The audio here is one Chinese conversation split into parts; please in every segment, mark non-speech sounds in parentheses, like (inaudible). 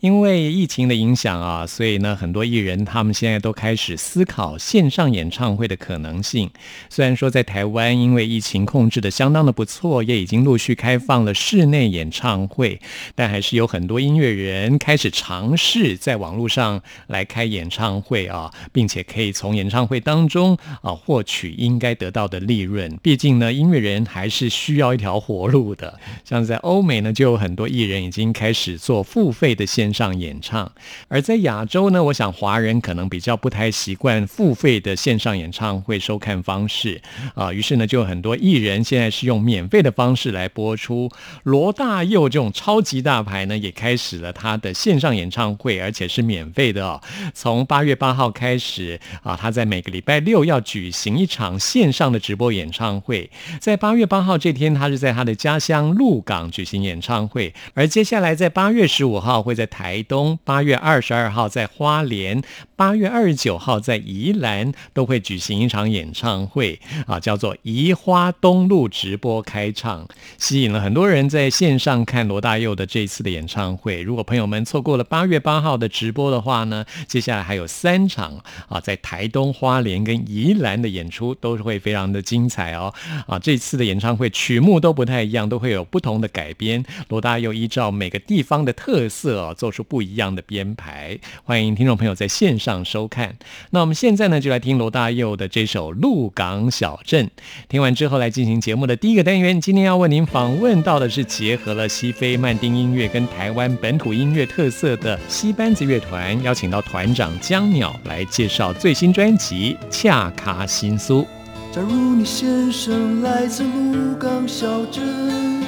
因为疫情的影响啊，所以呢，很多艺人他们现在都开始思考线上演唱会的可能性。虽然说在台湾，因为疫情控制的相当的不错，也已经陆续开放了室内演唱会，但还是有很多音乐人开始尝试在网络上来开演唱会啊，并且可以从演唱会当中啊获取应该得到的利润。毕竟呢，音乐人还是需要一条活路的。像在欧美呢，就有很多艺人已经开始做付费的线。上演唱，而在亚洲呢，我想华人可能比较不太习惯付费的线上演唱会收看方式啊，于是呢，就有很多艺人现在是用免费的方式来播出。罗大佑这种超级大牌呢，也开始了他的线上演唱会，而且是免费的哦。从八月八号开始啊，他在每个礼拜六要举行一场线上的直播演唱会。在八月八号这天，他是在他的家乡鹿港举行演唱会，而接下来在八月十五号会在。台东八月二十二号在花莲，八月二十九号在宜兰都会举行一场演唱会啊，叫做宜花东路直播开唱，吸引了很多人在线上看罗大佑的这次的演唱会。如果朋友们错过了八月八号的直播的话呢，接下来还有三场啊，在台东、花莲跟宜兰的演出都是会非常的精彩哦啊！这次的演唱会曲目都不太一样，都会有不同的改编。罗大佑依照每个地方的特色哦做。做出不一样的编排，欢迎听众朋友在线上收看。那我们现在呢，就来听罗大佑的这首《鹿港小镇》。听完之后，来进行节目的第一个单元。今天要为您访问到的是结合了西非曼丁音乐跟台湾本土音乐特色的西班子乐团，邀请到团长江鸟来介绍最新专辑《恰卡新苏》。假如你先生来自鹿港小镇。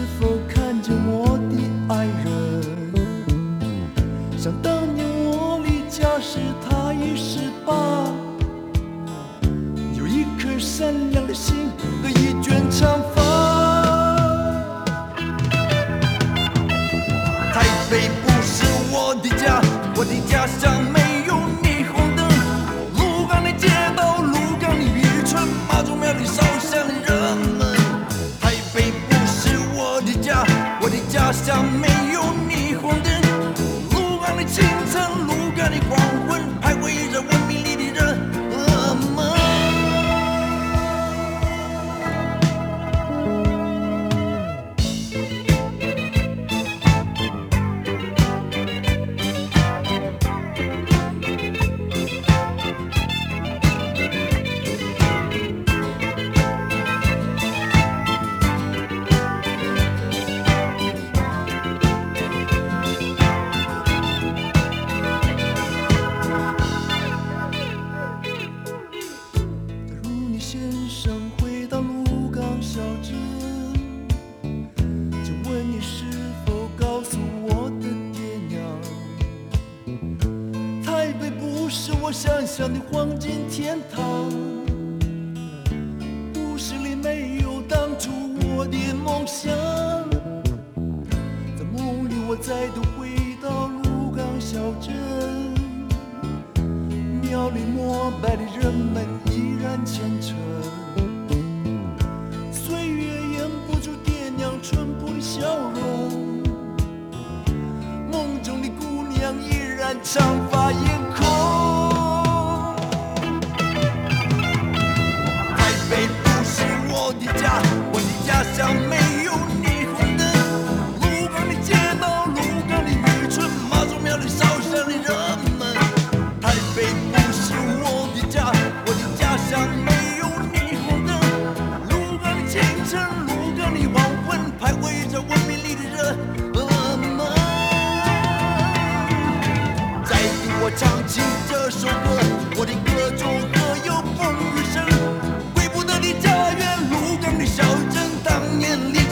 善良的心和一卷长天堂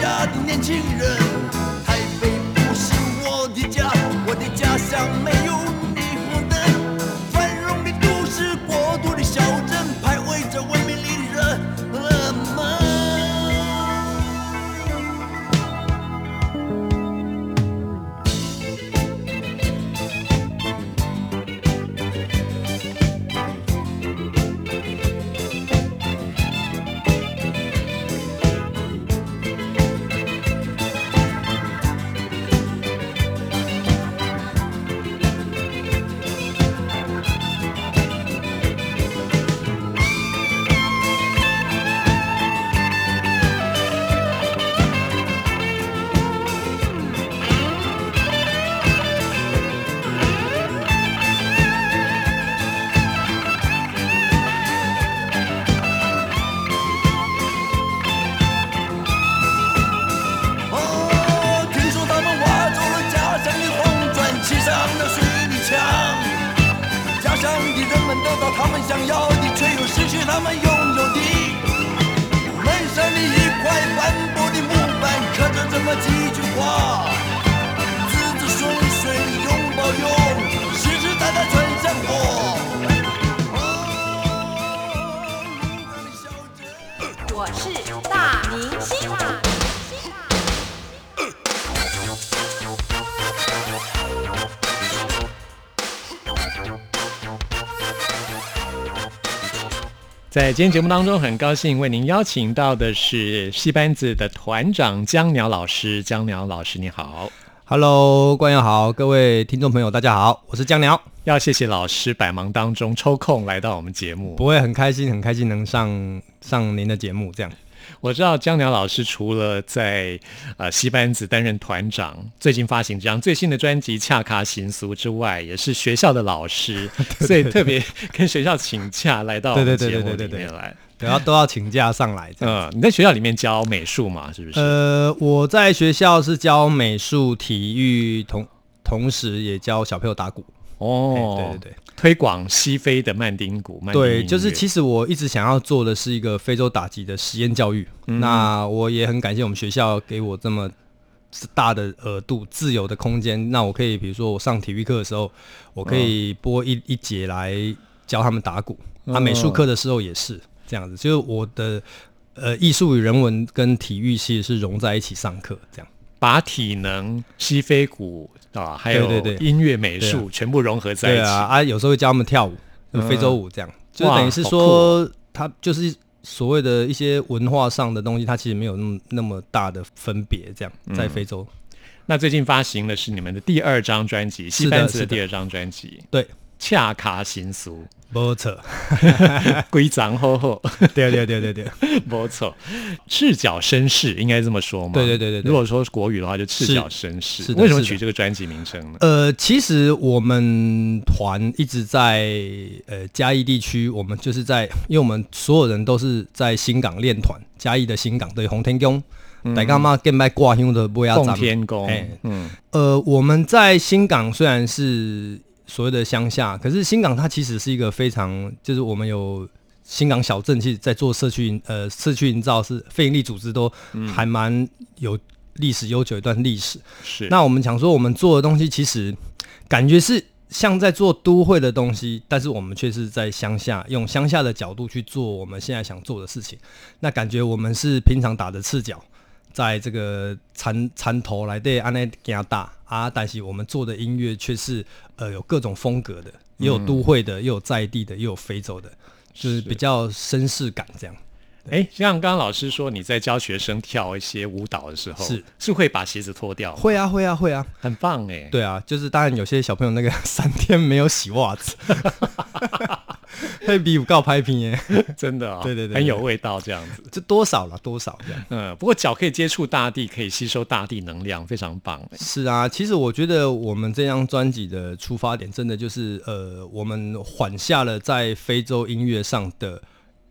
家的年轻人。台北不是我的家，我的家乡没是大明星。在今天节目当中，很高兴为您邀请到的是戏班子的团长江鸟老师。江鸟老师，你好！Hello，观众好，各位听众朋友，大家好，我是江鸟，要谢谢老师百忙当中抽空来到我们节目。不会很开心，很开心能上上您的节目，这样。我知道江鸟老师除了在呃戏班子担任团长，最近发行这张最新的专辑《恰卡行俗》之外，也是学校的老师，(laughs) 所以特别跟学校请假来到我们节目对对对对里面来。对，要都要请假上来。嗯，你在学校里面教美术嘛？是不是？呃，我在学校是教美术、体育，同同时也教小朋友打鼓。哦，哎对对对，推广西非的曼丁鼓。曼丁对，就是其实我一直想要做的是一个非洲打击的实验教育。嗯那我也很感谢我们学校给我这么大的额度、自由的空间。那我可以，比如说我上体育课的时候，我可以播一、一节来教他们打鼓。啊，美术课的时候也是这样子，就是我的呃艺术与人文跟体育其实是融在一起上课这样。把体能、西非鼓啊，还有音乐、美对术全部融合在一起。对啊，啊，有时候会教他们跳舞，就非洲舞这样，就等于是哇说，他就是所谓的一些文化上的东西，它其实没有那么那么大的分别，这样在非洲。那最近发行的是你们的第二张专辑，西是的是的。第二张专辑。对，《恰卡行俗没错，(laughs)》，规章厚厚，对对对对对，没 (laughs) 错，赤脚绅士应该这么说吗？对对对对对。如果说国语的话，就赤脚绅士。是的为什么取这个专辑名称呢？呃，其实我们团一直在呃嘉义地区，我们就是在，因为我们所有人都是在新港练团，嘉义的新港对红天宫，大家嘛跟麦挂香的不要奉天宫哎，嗯，呃，我们在新港虽然是所谓的乡下，可是新港它其实是一个非常，就是我们有新港小镇，其实在做社区营呃社区营造是非营利组织都还蛮有历史悠久一段历史。是。那我们想说，我们做的东西其实感觉是像在做都会的东西，但是我们却是在乡下，用乡下的角度去做我们现在想做的事情。那感觉我们是平常打的赤脚，在这个山山头来对安内加大啊，但是我们做的音乐却是呃有各种风格的，也有都会的，也有在地的，也有非洲的，就是比较绅士感这样。哎，像刚刚老师说，你在教学生跳一些舞蹈的时候，是是会把鞋子脱掉吗，会啊，会啊，会啊。很棒哎。对啊，就是当然有些小朋友那个 (laughs) 三天没有洗袜子，(laughs) 会比我告拍片耶，(laughs) 真的啊，对对对对很有味道这样子。这多少了多少这样。嗯，不过脚可以接触大地，可以吸收大地能量，非常棒哎。是啊，其实我觉得我们这张专辑的出发点，真的就是呃，我们缓下了在非洲音乐上的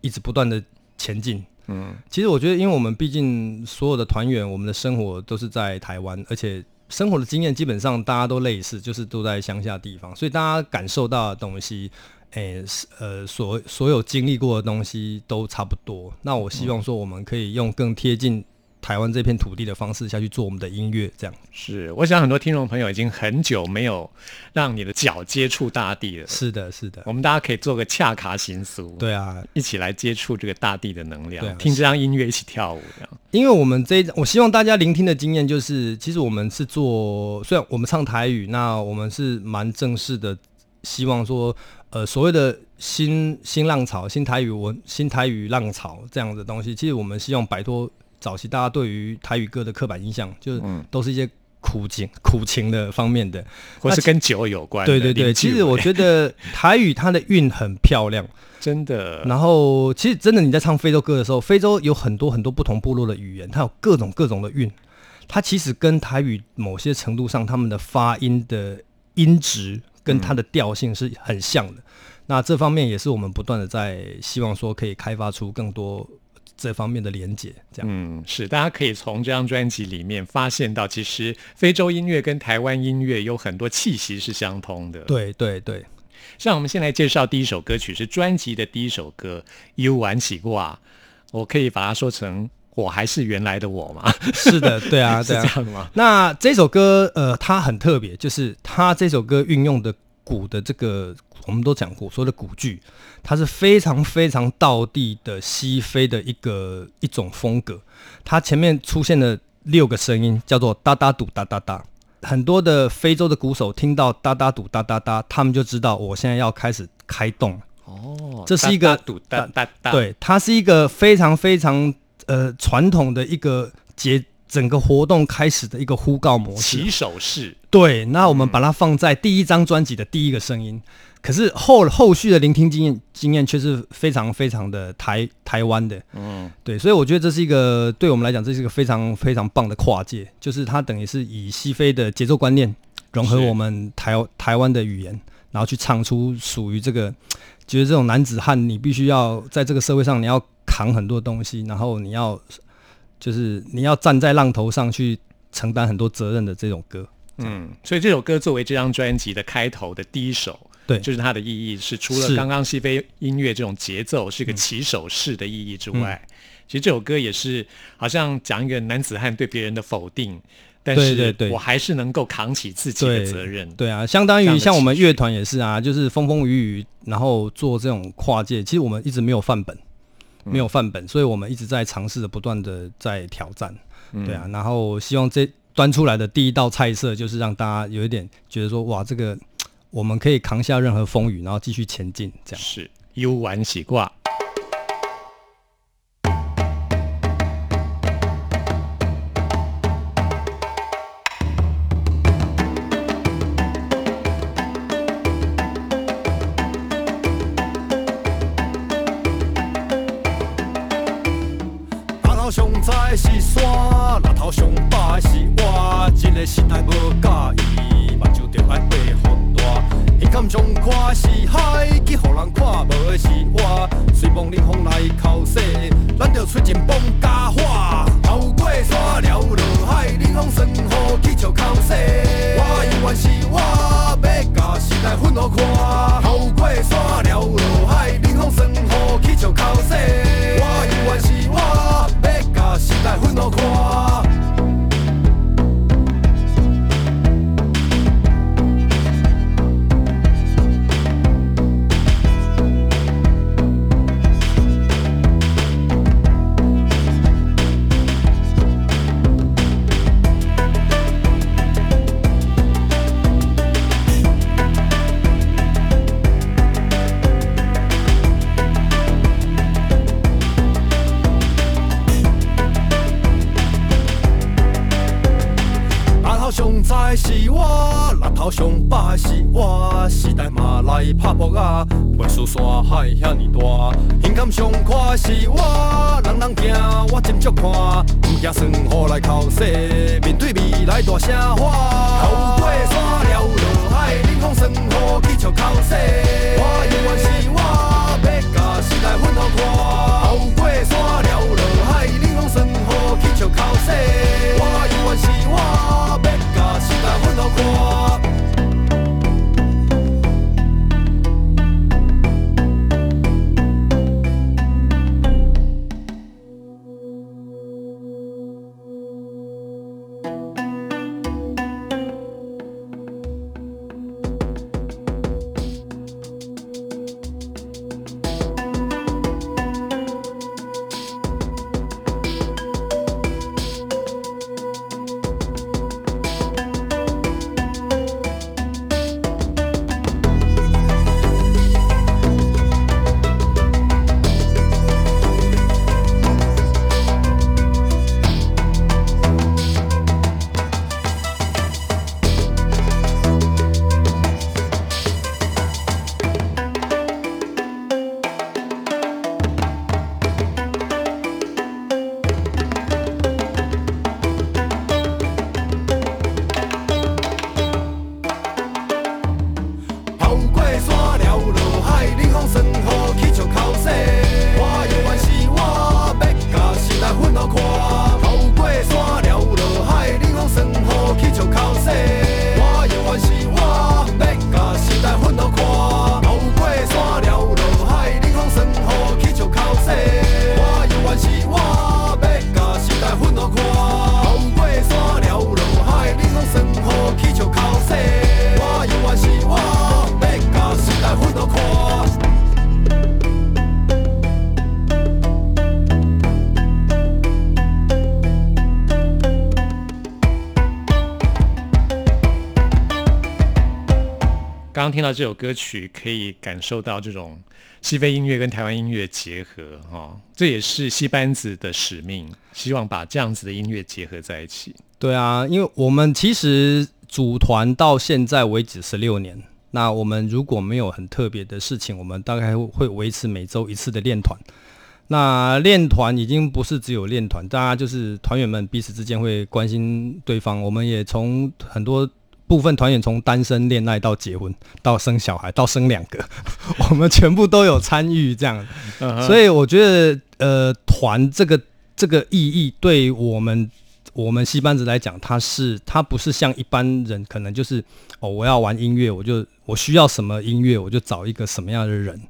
一直不断的前进。嗯，其实我觉得，因为我们毕竟所有的团员，我们的生活都是在台湾，而且生活的经验基本上大家都类似，就是都在乡下地方，所以大家感受到的东西，诶、是呃，所所有经历过的东西都差不多。那我希望说，我们可以用更贴近台湾这片土地的方式下去做我们的音乐，这样。是，我想很多听众朋友已经很久没有让你的脚接触大地了。是的，是的我，们大家可以做个恰卡行俗，，对啊，一起来接触这个大地的能量，听这张音乐一起跳舞，这样。因为我们这一，我希望大家聆听的经验就是，其实我们是做，虽然我们唱台语，那我们是蛮正式的，希望说，呃，所谓的新新浪潮、新台语文、新台语浪潮这样的东西，其实我们希望摆脱早期大家对于台语歌的刻板印象，就是都是一些苦情、苦情的方面的。或是跟酒有关的。对对对，其实我觉得台语它的韵很漂亮。真的，然后，其实真的你在唱非洲歌的时候，非洲有很多很多不同部落的语言，它有各种各种的韵，它其实跟台语某些程度上，他们的发音的音质跟它的调性是很像的。那这方面也是我们不断的在希望说可以开发出更多这方面的连接，这样。嗯，是，大家可以从这张专辑里面发现到，其实非洲音乐跟台湾音乐有很多气息是相通的。，对对对，像我们先来介绍第一首歌曲是专辑的第一首歌《幽玩起卦》，我可以把它说成“我还是原来的我”吗？是的，(laughs) 对啊，是对啊。这样的吗？那这首歌，呃，它很特别，就是它这首歌运用的鼓的这个，我们都讲过，所谓的鼓句，它是非常非常道地的西非的一个一种风格。它前面出现了六个声音，叫做哒哒嘟哒哒哒。很多的非洲的鼓手听到哒哒嘟哒哒哒，他们就知道我现在要开始开动了。哦，这是一个哒哒哒，，对，它是一个非常非常呃传统的一个节，整个活动开始的一个呼告模式。起手式，对，那我们把它放在第一张专辑的第一个声音，可是后后续的聆听经验经验却是非常非常的台台湾的，嗯，对，所以我觉得这是一个对我们来讲，这是一个非常非常棒的跨界，就是它等于是以西非的节奏观念融合我们台台湾的语言，然后去唱出属于这个，觉得这种男子汉，你必须要在这个社会上你要扛很多东西，然后你要就是你要站在浪头上去承担很多责任的这种歌。嗯，所以这首歌作为这张专辑的开头的第一首，对就是它的意义是除了是刚刚西非音乐这种节奏是一个起手式的意义之外，其实这首歌也是好像讲一个男子汉对别人的否定，但是我还是能够扛起自己的责任。对啊，相当于像我们乐团也是啊，就是风风雨雨，然后做这种跨界。其实我们一直没有范本，嗯没有范本，所以我们一直在尝试着不断的在挑战。嗯对啊，然后希望这端出来的第一道菜色，就是让大家有一点觉得说，哇，这个我们可以扛下任何风雨，然后继续前进，这样。是 U 玩喜挂。我。这个时代无介意，目睭着爱爬好大。眼看上看是海，去予人看无的是我。随风冷风来口洗，咱着出尽放假花。刚听到这首歌曲，可以感受到这种西非音乐跟台湾音乐结合哈、哦，这也是戏班子的使命，希望把这样子的音乐结合在一起。对啊，因为我们其实组团到现在为止十六年，那我们如果没有很特别的事情，我们大概会维持每周一次的练团。那练团已经不是只有练团，大家就是团员们彼此之间会关心对方。我们也从很多部分团员从单身恋爱到结婚，到生小孩，到生两个，(laughs) 我们全部都有参与这样。所以我觉得，呃，团这个这个意义对我们我们戏班子来讲，它是它不是像一般人可能就是哦，我要玩音乐，我就我需要什么音乐，我就找一个什么样的人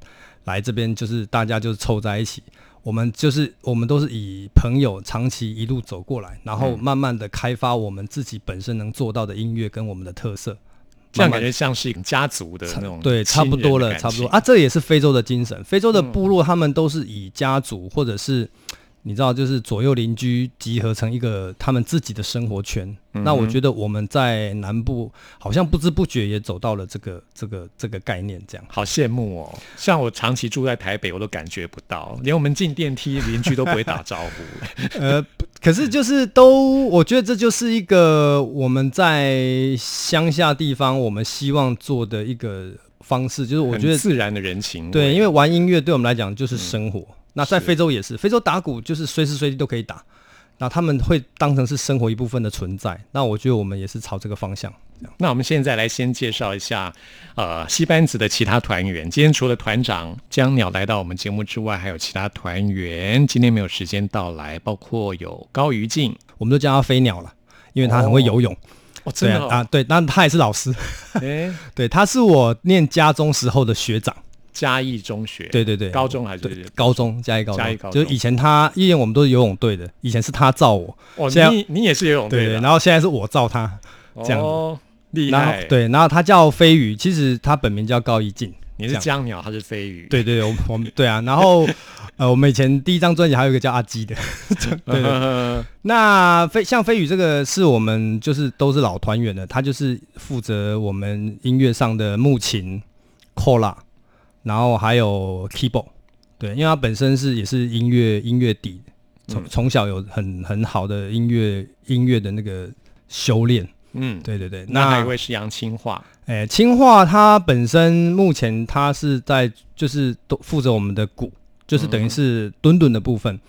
来这边，就是大家就是凑在一起。我们就是我们都是以朋友长期一路走过来，然后慢慢的开发我们自己本身能做到的音乐跟我们的特色，这样感觉像是一个家族的那种对，差不多了，差不多啊。这也是非洲的精神。非洲的部落，他们都是以家族或者是你知道，就是左右邻居集合成一个他们自己的生活圈。那我觉得我们在南部好像不知不觉也走到了这个这个这个概念，这样。好羡慕哦！像我长期住在台北，我都感觉不到，连我们进电梯邻居都不会打招呼。(laughs) 呃，可是就是都，我觉得这就是一个我们在乡下地方我们希望做的一个方式，就是我觉得自然的人情，对，因为玩音乐对我们来讲就是生活。那在非洲也是，非洲打鼓就是随时随地都可以打，那他们会当成是生活一部分的存在。那我觉得我们也是朝这个方向。那我们现在来先介绍一下，呃，戏班子的其他团员。今天除了团长江鸟来到我们节目之外，还有其他团员今天没有时间到来，包括有高于静，我们都叫他飞鸟了，因为他很会游泳。哦，真的、哦、对啊啊，对，那他也是老师，哎，(laughs) 对，他是我念家中时候的学长。嘉义中学，对对对，高中还是对高中嘉义高中，嘉义高中。就是以前他，因为我们都是游泳队的，以前是他造我，哦，你你也是游泳队的？然后现在是我造他，这样。厉害，，对，然后他叫飞宇，其实他本名叫高一静。你是江鸟，他是飞鱼，对对对，我们我们对啊，然后 (laughs) 呃，我们以前第一张专辑还有一个叫阿基的，对。对。对，那飞像飞宇这个是我们就是都是老团员的，他就是负责我们音乐上的木琴、o l a 然后还有 keyboard，对，因为他本身是也是音乐音乐底，从从、小有很很好的音乐音乐的那个修炼，嗯，对对对。那还有一位是杨清化，诶，清化它本身目前它是在就是都负责我们的鼓，就是等于是墩墩的部分。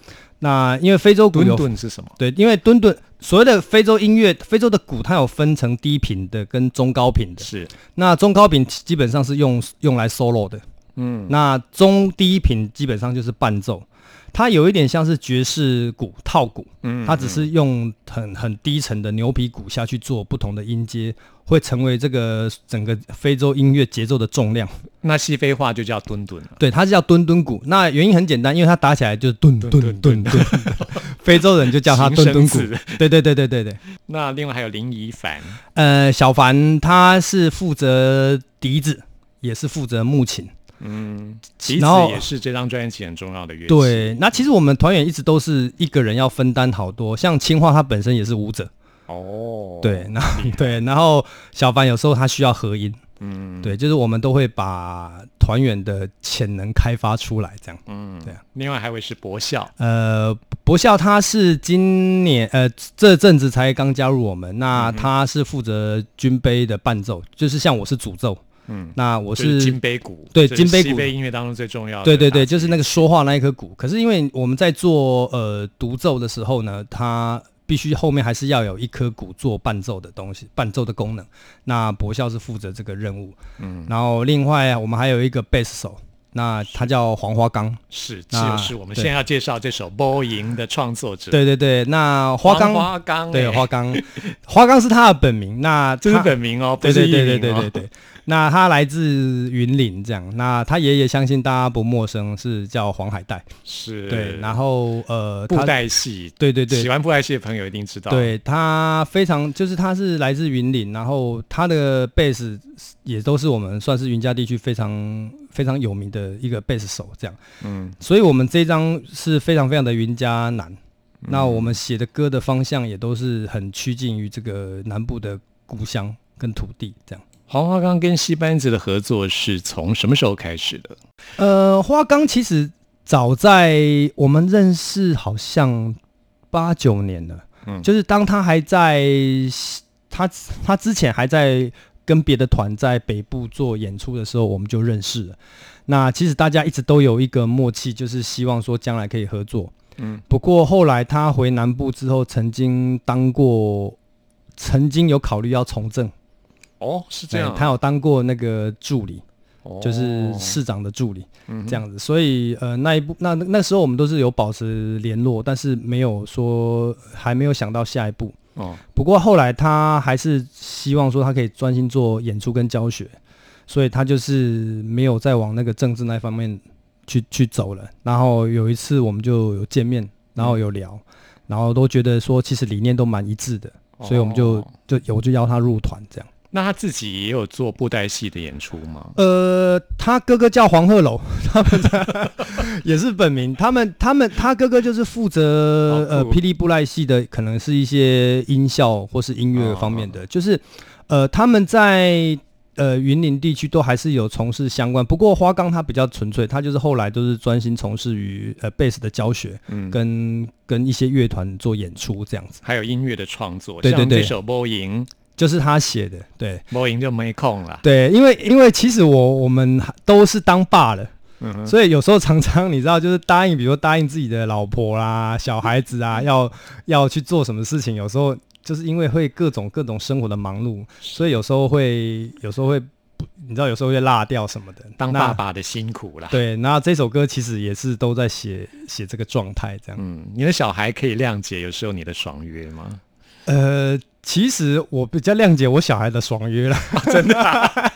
那因为非洲鼓顿有顿是什么？对，因为墩墩所谓的非洲音乐，非洲的鼓它有分成低频的跟中高频的。是，那中高频基本上是用用来 solo 的，嗯，那中低频基本上就是伴奏。它有一点像是爵士鼓套鼓，嗯它只是用很很低沉的牛皮鼓下去做不同的音阶，会成为这个整个非洲音乐节奏的重量。那西非话就叫墩墩。对，它是叫墩墩鼓。那原因很简单，因为它打起来就是顿顿顿顿顿，(laughs) 非洲人就叫它墩墩鼓。对对对对对对。那另外还有林怡凡，呃，小凡他是负责笛子，也是负责木琴。嗯，然后也是这张专辑很重要的乐器。，对，那其实我们团员一直都是一个人要分担好多，像青化他本身也是舞者，哦，对，然后 (laughs) 对，然后小凡有时候他需要合音，嗯，对，就是我们都会把团员的潜能开发出来，这样。嗯，对啊。另外还有一位是博孝，呃，博孝他是今年呃这阵子才刚加入我们，那他是负责军杯的伴奏，就是像我是主奏，嗯，那我就是金杯鼓，对金杯鼓西非音乐当中最重要的。对对对，就是那个。说话那一颗鼓。可是因为我们在做呃独奏的时候呢，它必须后面还是要有一颗鼓做伴奏的东西，伴奏的功能。那博孝是负责这个任务，嗯，然后另外我们还有一个贝斯手，那他叫黄花岗。是，这就是我们对现在要介绍这首《波音》的创作者。，对对对，那花岗花岗，对哎花岗，花岗是他的本名。那这是本名哦，不对对对对对对。那他来自云林，这样。那他爷爷相信大家不陌生，是叫黄海带。是，对，然后呃，布他袋戏，对对对喜欢布袋戏的朋友一定知道。，对他非常，就是他是来自云林，然后他的贝斯也都是我们算是云嘉地区非常非常有名的一个贝斯手，这样。嗯，所以我们这张是非常非常的云嘉南。那我们写的歌的方向也都是很趋近于这个南部的故乡跟土地，这样。黄花岗跟戏班子的合作是从什么时候开始的？呃，花岗其实早在我们认识好像八九年了，嗯就是当他还在他他之前还在跟别的团在北部做演出的时候，我们就认识了。那其实大家一直都有一个默契，就是希望说将来可以合作。嗯，不过后来他回南部之后，曾经当过，曾经有考虑要从政，哦，是这样，对他有当过那个助理，哦就是市长的助理。嗯这样子，所以呃那一步那那时候我们都是有保持联络，但是没有说还没有想到下一步。哦，不过后来他还是希望说他可以专心做演出跟教学，所以他就是没有再往那个政治那方面去去走了。然后有一次我们就有见面，然后有聊，然后都觉得说其实理念都蛮一致的，所以我们就哦就有就邀他入团这样。那他自己也有做布袋戏的演出吗？呃，他哥哥叫黄鹤楼，(laughs) 他们家 (laughs) 也是本名。他们他们他哥哥就是负责呃霹雳布袋戏的，可能是一些音效或是音乐方面的。就是呃他们在呃云林地区都还是有从事相关，不过花岗他比较纯粹，他就是后来都是专心从事于呃贝斯的教学，嗯，跟跟一些乐团做演出这样子，还有音乐的创作，对对对像这首《波音》，就是他写的，对。波音就没空了。对，因为因为其实我我们都是当爸了，嗯哼，所以有时候常常你知道，就是答应，比如说答应自己的老婆啦、小孩子啊，要要去做什么事情，有时候就是因为会各种各种生活的忙碌，所以有时候会有时候会不，你知道有时候会落掉什么的。当爸爸的辛苦啦。对，那这首歌其实也是都在写写这个状态这样。嗯，你的小孩可以谅解有时候你的爽约吗？呃，其实我比较谅解我小孩的爽约了，(laughs) (laughs) 真的、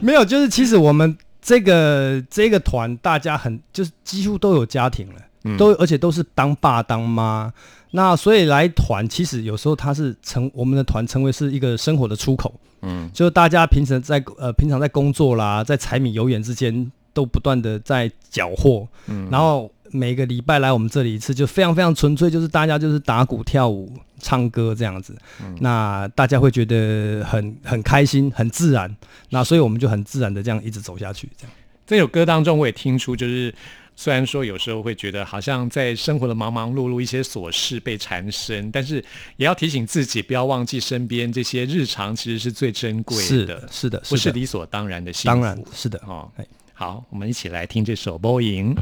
没有，就是其实我们这个这个团大家很就是几乎都有家庭了。嗯。都而且都是当爸当妈，那所以来团其实有时候它是成我们的团成为是一个生活的出口，嗯。就是大家平时在呃平常在工作啦，在柴米油盐之间都不断的在缴获，嗯，然后每个礼拜来我们这里一次，就非常非常纯粹，就是大家就是打鼓跳舞唱歌这样子，嗯那大家会觉得很很开心很自然，那所以我们就很自然的这样一直走下去，这样。这首歌当中，我也听出，就是虽然说有时候会觉得好像在生活的忙忙碌碌，一些琐事被缠身，但是也要提醒自己，不要忘记身边这些日常其实是最珍贵的是的，是的，不是，理所当然的幸福。当然是的。哦哎。好，我们一起来听这首《波音》。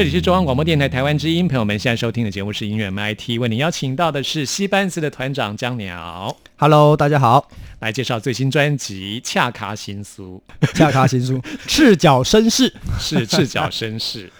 这里是中央广播电台台湾之音，朋友们现在收听的节目是音乐 MIT，为您邀请到的是西班斯的团长江鸟，Hello，大家好，来介绍最新专辑《恰卡新书恰卡新书，(laughs) 赤脚绅士。》，是赤脚绅士。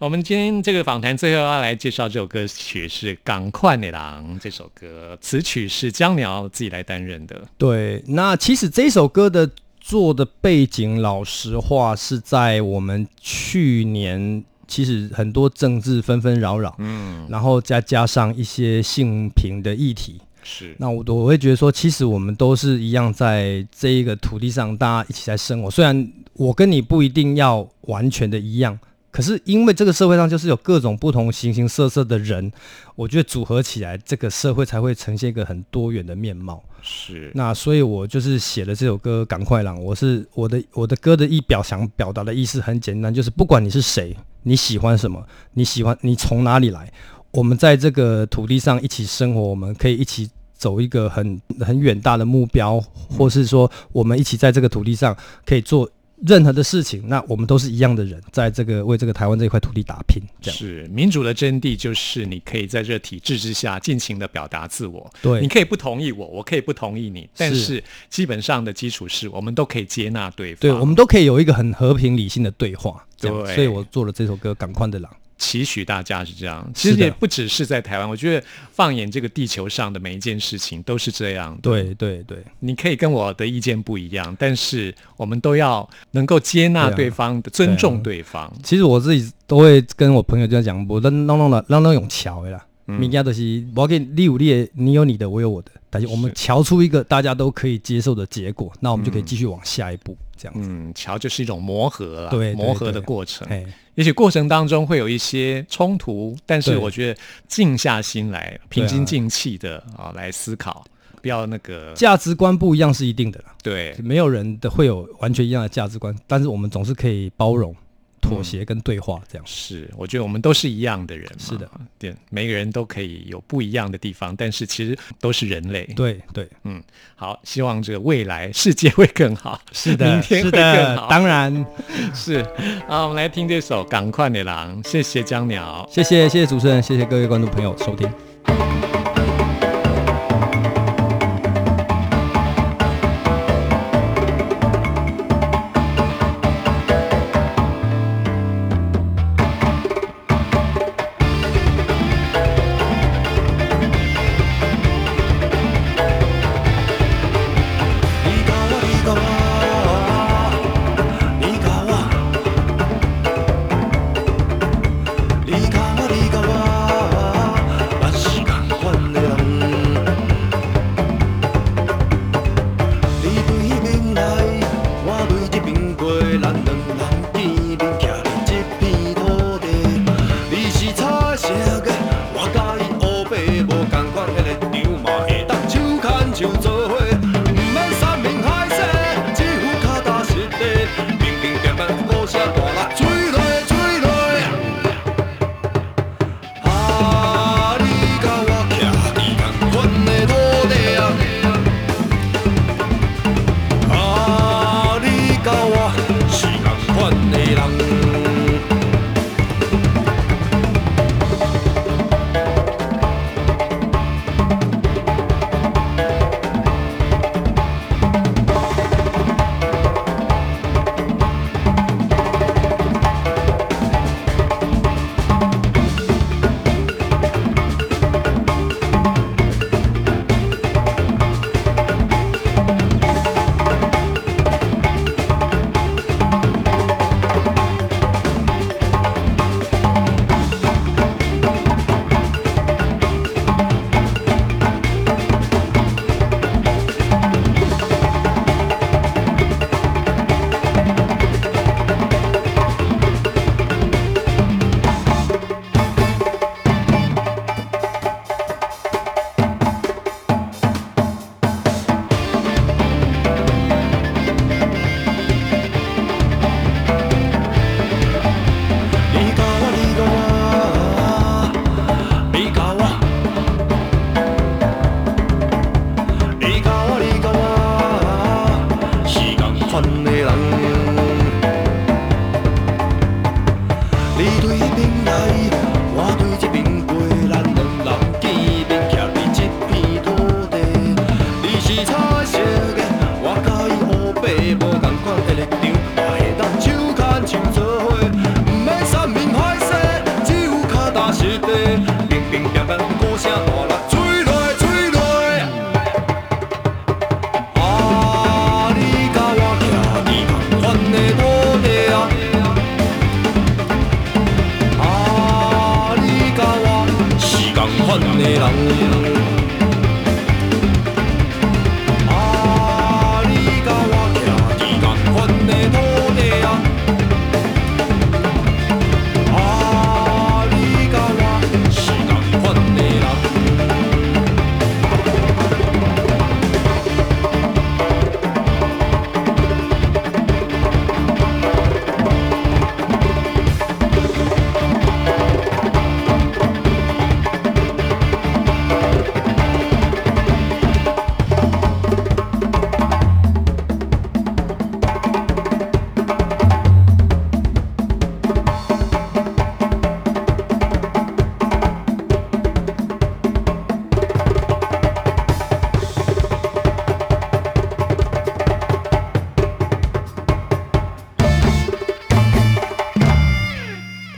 我们今天这个访谈最后要来介绍这首歌曲是《港快的郎》这首歌，词曲是江鸟自己来担任的。对，那其实这首歌的做的背景，老实话是在我们去年，其实很多政治纷纷扰扰，嗯，然后再加上一些性平的议题，是。那我我会觉得说，其实我们都是一样，在这一个土地上，大家一起在生活。虽然我跟你不一定要完全的一样，可是因为这个社会上就是有各种不同形形色色的人，我觉得组合起来，这个社会才会呈现一个很多元的面貌。是，那所以，我就是写了这首歌《赶快朗》。我是我的我的歌的意表想表达的意思很简单，就是不管你是谁，你喜欢什么，你喜欢你从哪里来，我们在这个土地上一起生活，我们可以一起走一个很很远大的目标，或是说我们一起在这个土地上可以做任何的事情。那我们都是一样的人，在这个为这个台湾这块土地打拼。这样是民主的真谛，就是你可以在这体制之下尽情的表达自我。对你可以不同意我，我可以不同意你，但是是基本上的基础是我们都可以接纳对方。对，我们都可以有一个很和平理性的对话。这样，对所以我做了这首歌《赶快的狼》。期许大家是这样。其实也不只是在台湾，我觉得放眼这个地球上的每一件事情都是这样的。对对对。你可以跟我的意见不一样，但是我们都要能够接纳对方的，尊重对方。其实我自己都会跟我朋友这样讲，我让让让让让让用桥的啦，嗯物件都是我给你有你的，你有你的，我有我的，但是我们瞧出一个大家都可以接受的结果，那我们就可以继续往下一步这样子。嗯，瞧就是一种磨合了，对对磨合的过程。哎，也许过程当中会有一些冲突，但是我觉得静下心来，平心静气的啊来思考，不要那个价值观不一样是一定的啦，对。没有人的会有完全一样的价值观，但是我们总是可以包容、妥嗯协跟对话这样。是，我觉得我们都是一样的人，是的，对，每个人都可以有不一样的地方，但是其实都是人类。对对，嗯，好，希望这个未来世界会更好，是的 (laughs) 明的，天会更好的，当然，(laughs) 是。好，我们来听这首《赶快的狼》，谢谢江鸟。谢谢谢谢主持人，谢谢各位观众朋友收听。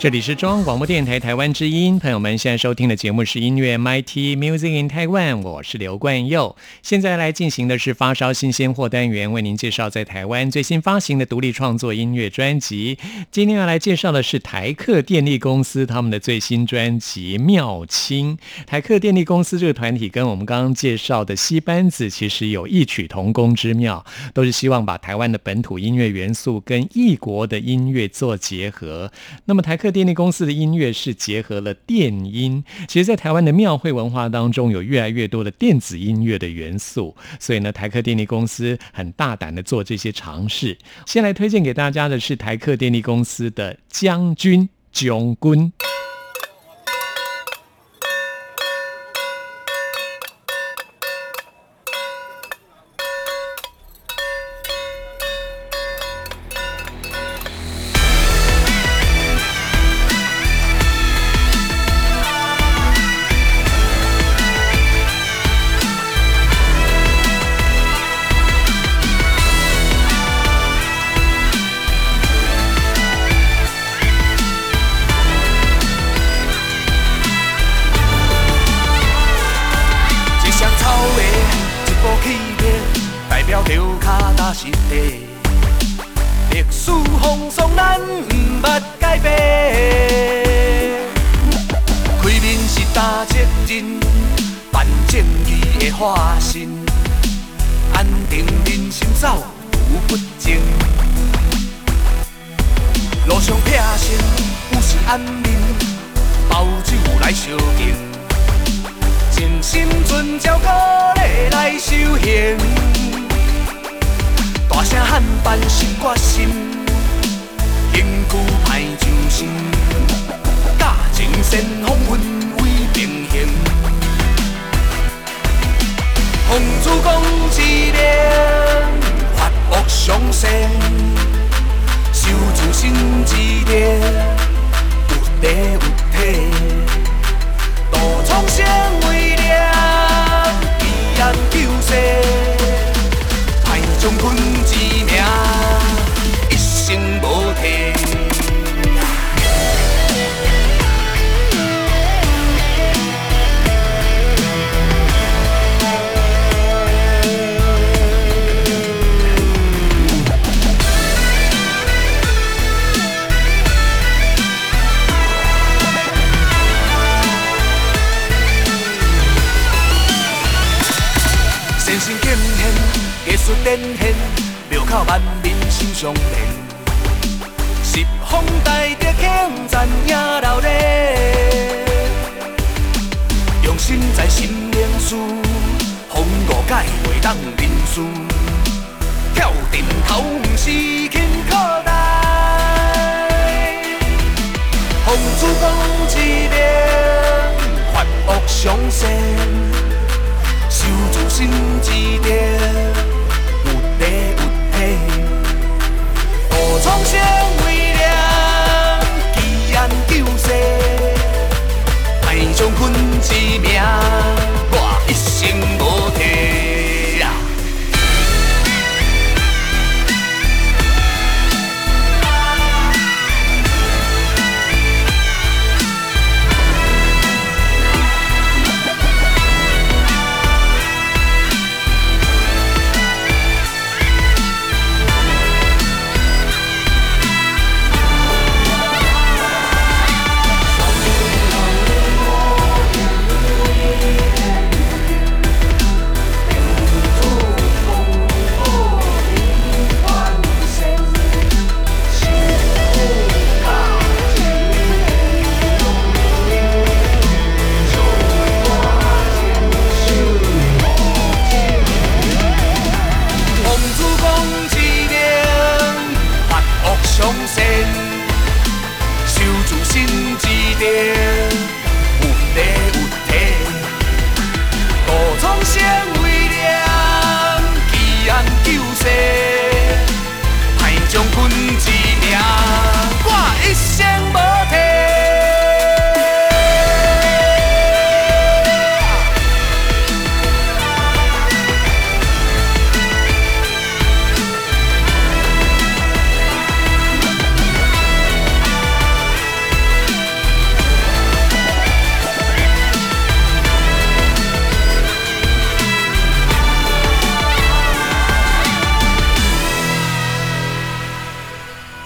这里是中央广播电台台湾之音，朋友们现在收听的节目是音乐 MIT Music in Taiwan，我是刘冠佑。现在来进行的是发烧新鲜货单元，为您介绍在台湾最新发行的独立创作音乐专辑。今天要来介绍的是台客电力公司他们的最新专辑《妙清》。台客电力公司这个团体跟我们刚刚介绍的西班子其实有异曲同工之妙，都是希望把台湾的本土音乐元素跟异国的音乐做结合。那么台客电力公司的音乐是结合了电音，其实，在台湾的庙会文化当中，有越来越多的电子音乐的元素，所以呢，台客电力公司很大胆的做这些尝试。先来推荐给大家的是台客电力公司的将军囧军。担责任，办正义的化身，安定人心走有不正。路上撇身，有时安眠，包酒来相敬。尽心遵照鼓励来修行，大声喊办心决心，刑具歹上身，教情善风云为平衡。奉主公之令，发恶上善，守住心之地，有地有体。大创声为亮，义安救世，爱将军展现，庙口万民心相连。十方大德庆赞迎热烈，用心在心灵事，风雨改袂当认输。跳阵头毋是轻靠带，奉主公之令，发恶上善。守住心之地，地有。体，大创声为亮，义安救世，爱将军之命，我一生无悔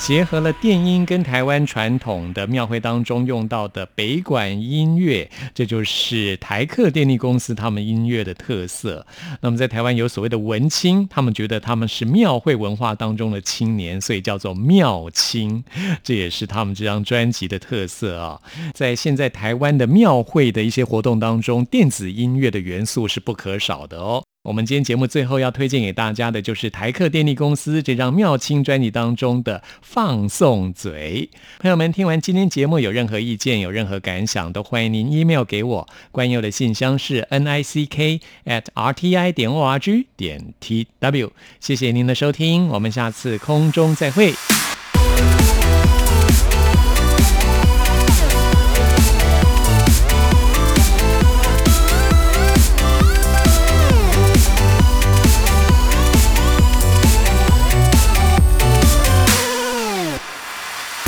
结合了电音跟台湾传统的庙会当中用到的北管音乐，这就是台客电力公司他们音乐的特色。那么在台湾有所谓的文青，他们觉得他们是庙会文化当中的青年，所以叫做庙青，这也是他们这张专辑的特色啊。在现在台湾的庙会的一些活动当中，电子音乐的元素是不可少的哦。我们今天节目最后要推荐给大家的，就是台客电力公司这张妙清专辑当中的《放送嘴》。朋友们，听完今天节目有任何意见、有任何感想，都欢迎您 email 给我。关佑的信箱是 n i c k at r t i 点 o r g 点 t w。谢谢您的收听，我们下次空中再会。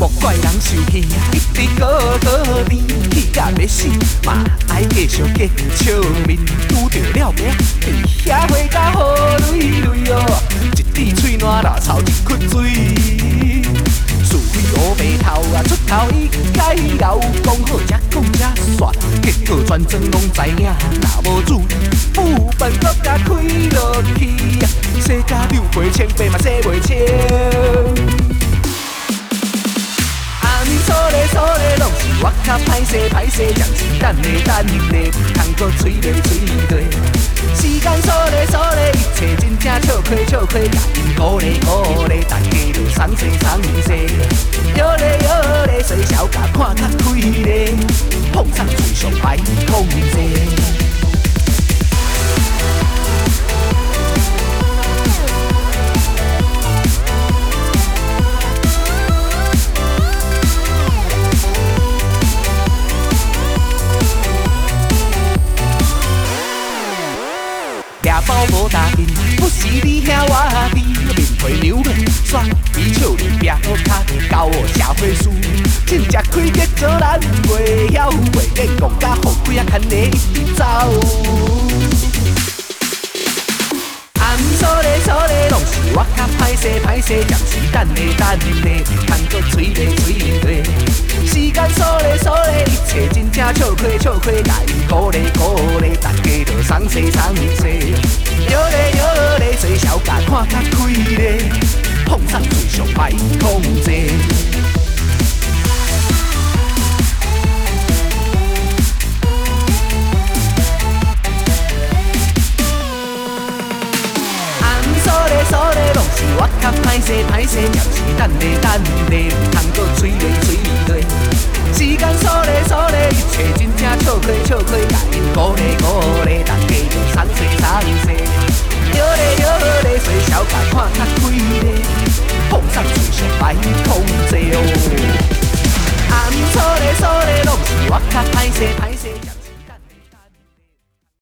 莫怪人生气，一直搁搁甜，气甲要死，嘛爱继续继笑面，拄着了命，伫遐花甲好累累哦，一滴嘴烂啦，操一窟水。是非乌白头啊，出头伊该老讲好才讲才煞，结果全庄拢知影，若无注意，副本搁甲开落去啊，世界六倍千倍嘛洗袂清。啊，你所咧所咧，拢是我较歹势歹势，暂时等咧等咧，通搁催咧催咧。时间所咧所咧，一切真正笑亏笑亏，甲因鼓励鼓励，大家就送西送西。摇咧摇咧，衰小甲看较开咧，碰上最上歹讲济。咱袂晓，袂见讲甲后悔啊，牵你一直走。暗所咧所咧，拢是我较歹势歹势，暂时等咧等咧，通搁催咧催咧。时间所咧所咧，一切真正笑亏笑亏，甲因鼓励鼓励，大家就送西送西。摇咧摇咧，做小甲看较开咧，碰上最上歹讲济。所里拢是我较歹势歹势，要是等你等咧，唔通搁催你催你落。时间所里所里，一切真正笑开笑开，甲因鼓励鼓励，大家就散势散势。对咧摇咧，洗小甲看较开咧，放上情是歹控制哦。暗所里所里拢是我较歹势歹。